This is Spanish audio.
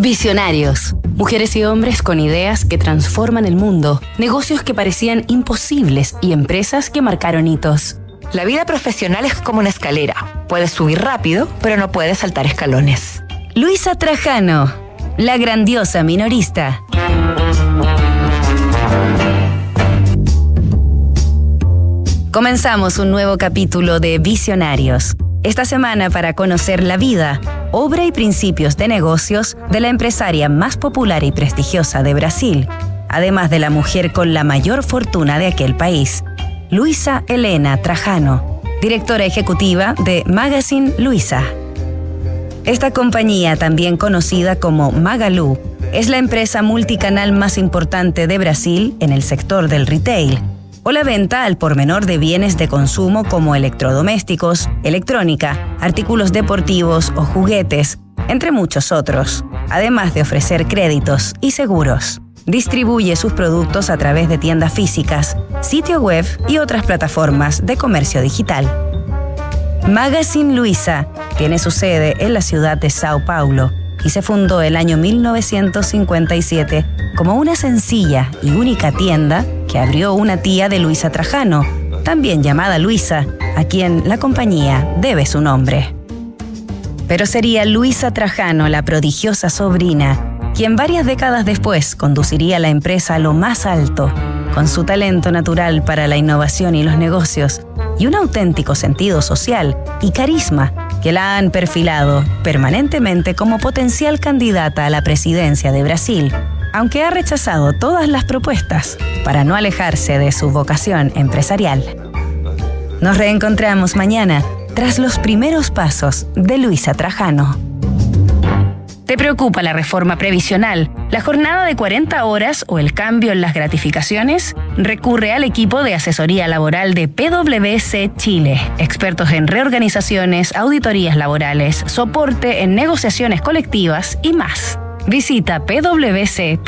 Visionarios. Mujeres y hombres con ideas que transforman el mundo, negocios que parecían imposibles y empresas que marcaron hitos. La vida profesional es como una escalera. Puedes subir rápido, pero no puedes saltar escalones. Luisa Trajano, la grandiosa minorista. Comenzamos un nuevo capítulo de Visionarios. Esta semana para conocer la vida obra y principios de negocios de la empresaria más popular y prestigiosa de Brasil, además de la mujer con la mayor fortuna de aquel país, Luisa Elena Trajano, directora ejecutiva de Magazine Luisa. Esta compañía, también conocida como Magalu, es la empresa multicanal más importante de Brasil en el sector del retail o la venta al por menor de bienes de consumo como electrodomésticos, electrónica, artículos deportivos o juguetes, entre muchos otros, además de ofrecer créditos y seguros. Distribuye sus productos a través de tiendas físicas, sitio web y otras plataformas de comercio digital. Magazine Luisa tiene su sede en la ciudad de Sao Paulo y se fundó el año 1957 como una sencilla y única tienda que abrió una tía de Luisa Trajano, también llamada Luisa, a quien la compañía debe su nombre. Pero sería Luisa Trajano, la prodigiosa sobrina, quien varias décadas después conduciría la empresa a lo más alto, con su talento natural para la innovación y los negocios, y un auténtico sentido social y carisma que la han perfilado permanentemente como potencial candidata a la presidencia de Brasil, aunque ha rechazado todas las propuestas para no alejarse de su vocación empresarial. Nos reencontramos mañana tras los primeros pasos de Luisa Trajano. ¿Te preocupa la reforma previsional, la jornada de 40 horas o el cambio en las gratificaciones? Recurre al equipo de asesoría laboral de PwC Chile, expertos en reorganizaciones, auditorías laborales, soporte en negociaciones colectivas y más. Visita pwc.cl.